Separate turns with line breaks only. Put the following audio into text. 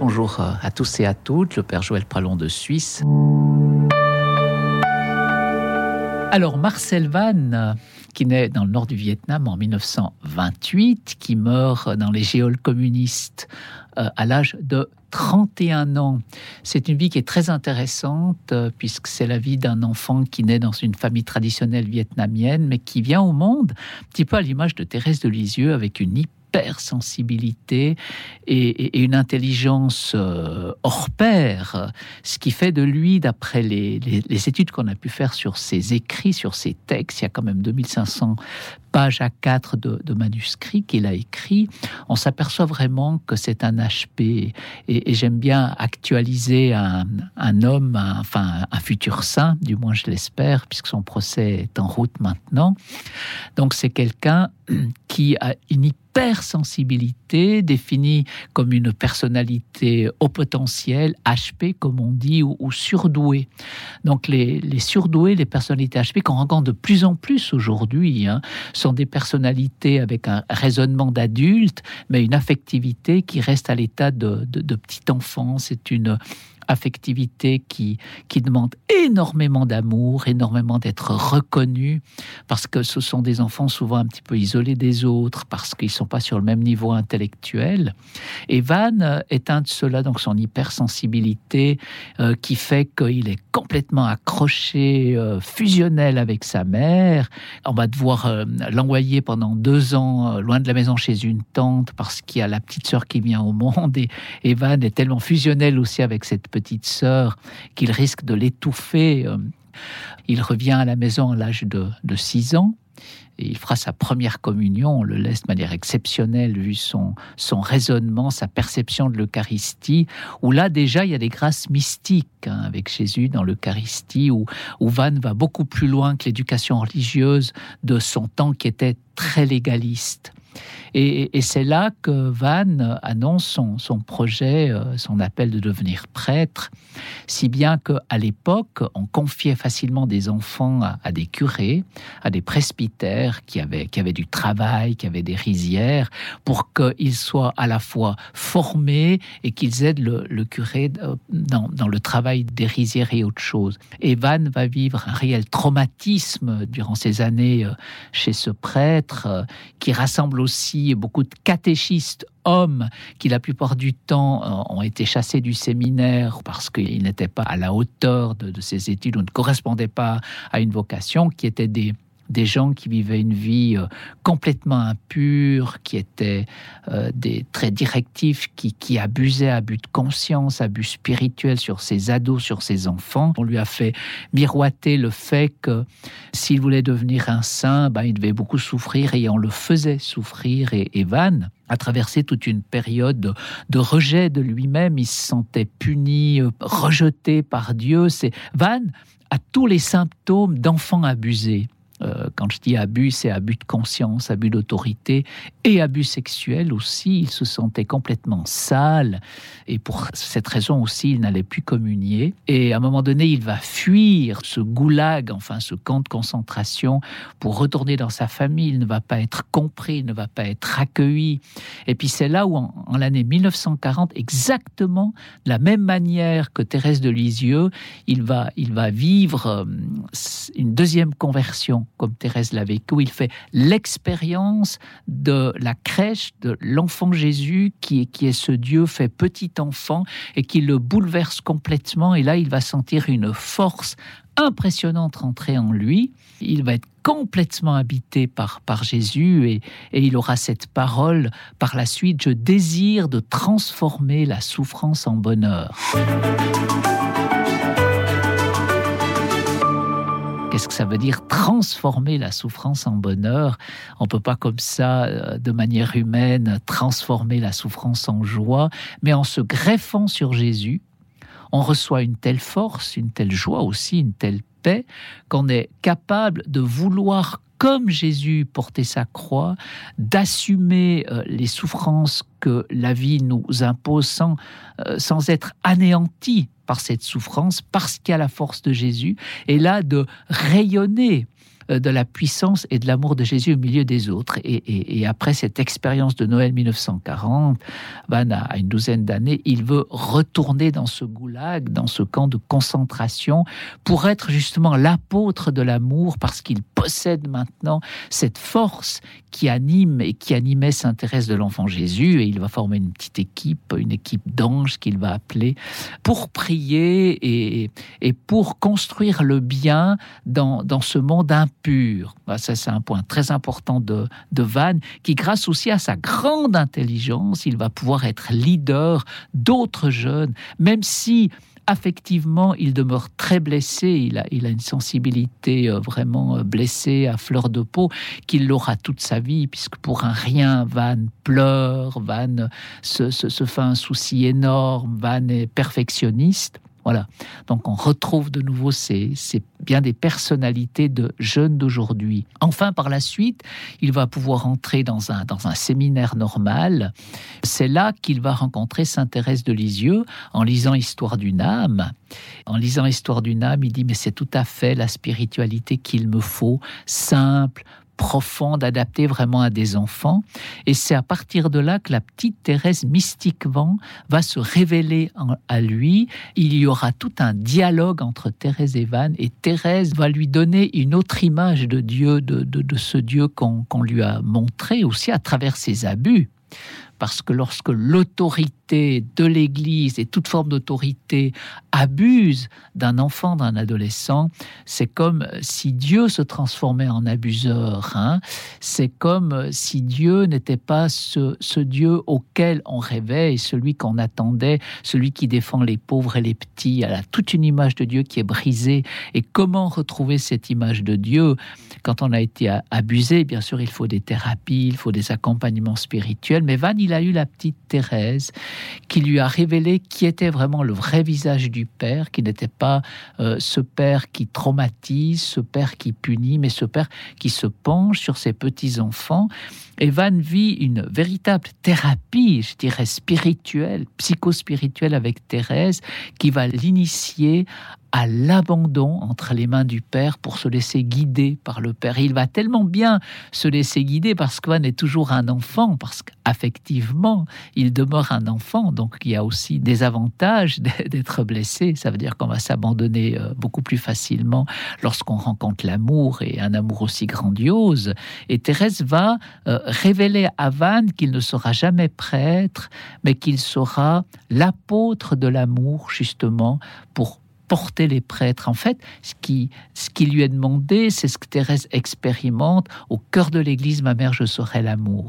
Bonjour euh, à tous et à toutes, le Père Joël Pralon de Suisse. Alors Marcel Van, qui naît dans le nord du Vietnam en 1928, qui meurt dans les géoles communistes euh, à l'âge de 31 ans. C'est une vie qui est très intéressante euh, puisque c'est la vie d'un enfant qui naît dans une famille traditionnelle vietnamienne mais qui vient au monde un petit peu à l'image de Thérèse de Lisieux avec une hypersensibilité et, et, une intelligence euh, hors pair, ce qui fait de lui, d'après les, les, études qu'on a pu faire sur ses écrits, sur ses textes, il y a quand même 2500 pages à 4 de, manuscrits qu'il a écrits, on s'aperçoit vraiment que c'est un HP. Et, j'aime bien actualiser un, un homme, enfin un futur saint, du moins je l'espère, puisque son procès est en route maintenant. Donc c'est quelqu'un qui a une hypersensibilité définie comme une personnalité au potentiel, HP comme on dit, ou, ou surdouée. Donc les, les, surdoués, les personnalités HP qu'on rencontre de plus en plus aujourd'hui, hein, sont des personnalités avec un raisonnement d'adulte, mais une affectivité qui reste à l'état de, de, de petit enfant. C'est une affectivité qui, qui demande énormément d'amour, énormément d'être reconnu, parce que ce sont des enfants souvent un petit peu isolés des autres, parce qu'ils ne sont pas sur le même niveau intellectuel. Et Van est un de ceux-là, donc son hypersensibilité, euh, qui fait qu'il est complètement accroché, euh, fusionnel avec sa mère. On va devoir euh, l'envoyer pendant deux ans loin de la maison chez une tante, parce qu'il y a la petite sœur qui vient au monde, et, et Van est tellement fusionnel aussi avec cette petite petite sœur qu'il risque de l'étouffer. Euh, il revient à la maison à l'âge de, de 6 ans. Et il fera sa première communion, on le laisse de manière exceptionnelle vu son, son raisonnement, sa perception de l'Eucharistie, où là déjà il y a des grâces mystiques hein, avec Jésus dans l'Eucharistie, où, où Van va beaucoup plus loin que l'éducation religieuse de son temps qui était très légaliste. Et, c'est là que Van annonce son, projet, euh, son appel de devenir prêtre, si bien qu'à l'époque, on confiait facilement des enfants à, des curés, à des presbytères qui avaient, du travail, qui avaient des rizières, pour qu'ils soient à la fois formés et qu'ils aident le, curé euh, dans, dans le travail des rizières et autre chose. Et Van va vivre un réel traumatisme durant ces années euh, chez ce prêtre qui rassemble aussi beaucoup de catéchistes hommes qui la plupart du temps euh, ont été chassés du séminaire parce qu'ils n'étaient pas à la hauteur de, de ces études ou ne correspondaient pas à une vocation, qui étaient des des gens qui vivaient une vie euh, complètement impure, qui étaient euh, des très directifs, qui, qui abusaient à but de conscience, abus spirituel sur ses ados, sur ses enfants. On lui a fait miroiter le fait que s'il voulait devenir un saint, ben, il devait beaucoup souffrir et on le faisait souffrir. Et, et Van a traversé toute une période de, rejet de lui-même. Il se sentait puni, euh, rejeté par Dieu. C'est Van a tous les symptômes d'enfants abusés. Euh, quand je dis abus, c'est abus de conscience, abus d'autorité et abus sexuel aussi. Il se sentait complètement sale et pour cette raison aussi, il n'allait plus communier. Et à un moment donné, il va fuir ce goulag, enfin ce camp de concentration, pour retourner dans sa famille. Il ne va pas être compris, il ne va pas être accueilli. Et puis c'est là où, en, l'année 1940, exactement de la même manière que Thérèse de Lisieux, il va, il va vivre euh, une deuxième conversion comme Thérèse l'a vécu, il fait l'expérience de la crèche de l'enfant Jésus qui est, ce Dieu fait petit enfant et qui le bouleverse complètement. Et là, il va sentir une force impressionnante rentrer en lui. Il va être complètement habité par, par Jésus et il aura cette parole par la suite, je désire de transformer la souffrance en bonheur. Qu'est-ce que ça veut dire transformer la souffrance en bonheur? On peut pas comme ça, euh, de manière humaine, transformer la souffrance en joie, mais en se greffant sur Jésus, on reçoit une telle force, une telle joie aussi, une telle paix, qu'on est capable de vouloir comme Jésus portait sa croix, d'assumer euh, les souffrances que la vie nous impose sans, euh, sans être anéanti par cette souffrance, parce qu'il y a la force de Jésus, et là de rayonner de la puissance et de l'amour de Jésus au milieu des autres. Et, après cette expérience de Noël 1940, Van a une douzaine d'années, il veut retourner dans ce goulag, dans ce camp de concentration, pour être justement l'apôtre de l'amour, parce qu'il possède maintenant cette force qui anime et qui animait Saint Thérèse de l'Enfant Jésus, et il va former une petite équipe, une équipe d'anges qu'il va appeler, pour prier et, pour construire le bien dans, dans ce monde impur. Bah, ça, c'est un point très important de, de Van, qui, grâce aussi à sa grande intelligence, il va pouvoir être leader d'autres jeunes, même si affectivement, il demeure très blessé. Il a, il a une sensibilité euh, vraiment euh, blessée à fleur de peau qu'il l'aura toute sa vie, puisque pour un rien, Van pleure, Van se, se fait un souci énorme, Van est perfectionniste. Voilà. Donc on retrouve de nouveau ces, bien des personnalités de jeunes d'aujourd'hui. Enfin, par la suite, il va pouvoir entrer dans un, dans un séminaire normal. C'est là qu'il va rencontrer Sainte Thérèse de Lisieux en lisant Histoire d'une âme. En lisant Histoire d'une âme, il dit mais c'est tout à fait la spiritualité qu'il me faut, simple, profonde, adaptée vraiment à des enfants. Et c'est à partir de là que la petite Thérèse, mystiquement, va se révéler à lui. Il y aura tout un dialogue entre Thérèse et Van, et Thérèse va lui donner une autre image de Dieu, de, de, ce Dieu qu'on lui a montré aussi à travers ses abus parce que lorsque l'autorité de l'Église et toute forme d'autorité abuse d'un enfant, d'un adolescent, c'est comme si Dieu se transformait en abuseur. Hein. C'est comme si Dieu n'était pas ce, Dieu auquel on rêvait et celui qu'on attendait, celui qui défend les pauvres et les petits. A toute une image de Dieu qui est brisée. Et comment retrouver cette image de Dieu quand on a été abusé? Bien sûr, il faut des thérapies, il faut des accompagnements spirituels. Mais Van, il a eu la petite Thérèse qui lui a révélé qui était vraiment le vrai visage du Père, qui n'était pas euh, ce Père qui traumatise, ce Père qui punit, mais ce Père qui se penche sur ses petits-enfants. Et Van vit une véritable thérapie, je dirais, spirituelle, psychospirituelle avec Thérèse, qui va l'initier à l'abandon entre les mains du Père pour se laisser guider par le Père. il va tellement bien se laisser guider parce qu'Anne est toujours un enfant, parce qu'affectivement, il demeure un enfant. Donc il y a aussi des avantages d'être blessé. Ça veut dire qu'on va s'abandonner euh, beaucoup plus facilement lorsqu'on rencontre l'amour et un amour aussi grandiose. Et Thérèse va euh, révéler à Van qu'il ne sera jamais prêtre, mais qu'il sera l'apôtre de l'amour justement pour porter les prêtres. En fait, ce qui, ce lui est demandé, c'est ce que Thérèse expérimente. Au cœur de l'Église, ma mère, je serai l'amour.